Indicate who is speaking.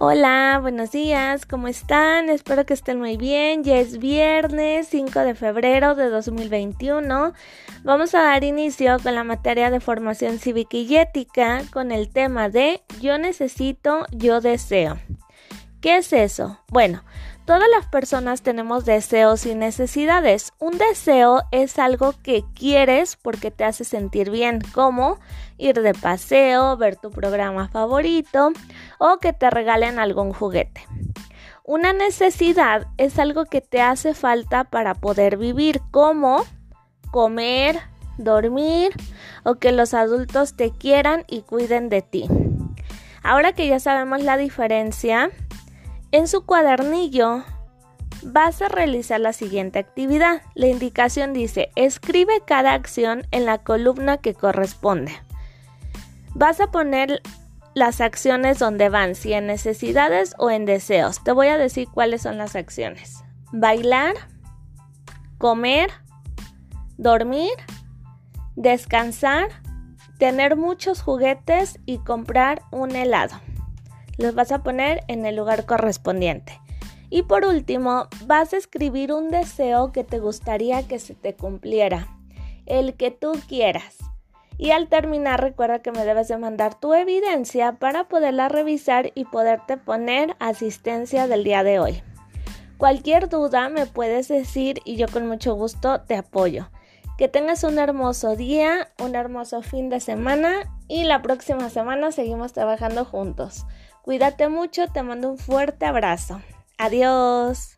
Speaker 1: Hola, buenos días, ¿cómo están? Espero que estén muy bien. Ya es viernes 5 de febrero de 2021. Vamos a dar inicio con la materia de formación cívica y ética con el tema de yo necesito, yo deseo. ¿Qué es eso? Bueno, todas las personas tenemos deseos y necesidades. Un deseo es algo que quieres porque te hace sentir bien, como ir de paseo, ver tu programa favorito o que te regalen algún juguete. Una necesidad es algo que te hace falta para poder vivir, como comer, dormir o que los adultos te quieran y cuiden de ti. Ahora que ya sabemos la diferencia, en su cuadernillo vas a realizar la siguiente actividad. La indicación dice, escribe cada acción en la columna que corresponde. Vas a poner las acciones donde van, si en necesidades o en deseos. Te voy a decir cuáles son las acciones. Bailar, comer, dormir, descansar, tener muchos juguetes y comprar un helado los vas a poner en el lugar correspondiente. Y por último, vas a escribir un deseo que te gustaría que se te cumpliera, el que tú quieras. Y al terminar recuerda que me debes de mandar tu evidencia para poderla revisar y poderte poner asistencia del día de hoy. Cualquier duda me puedes decir y yo con mucho gusto te apoyo. Que tengas un hermoso día, un hermoso fin de semana y la próxima semana seguimos trabajando juntos. Cuídate mucho, te mando un fuerte abrazo. Adiós.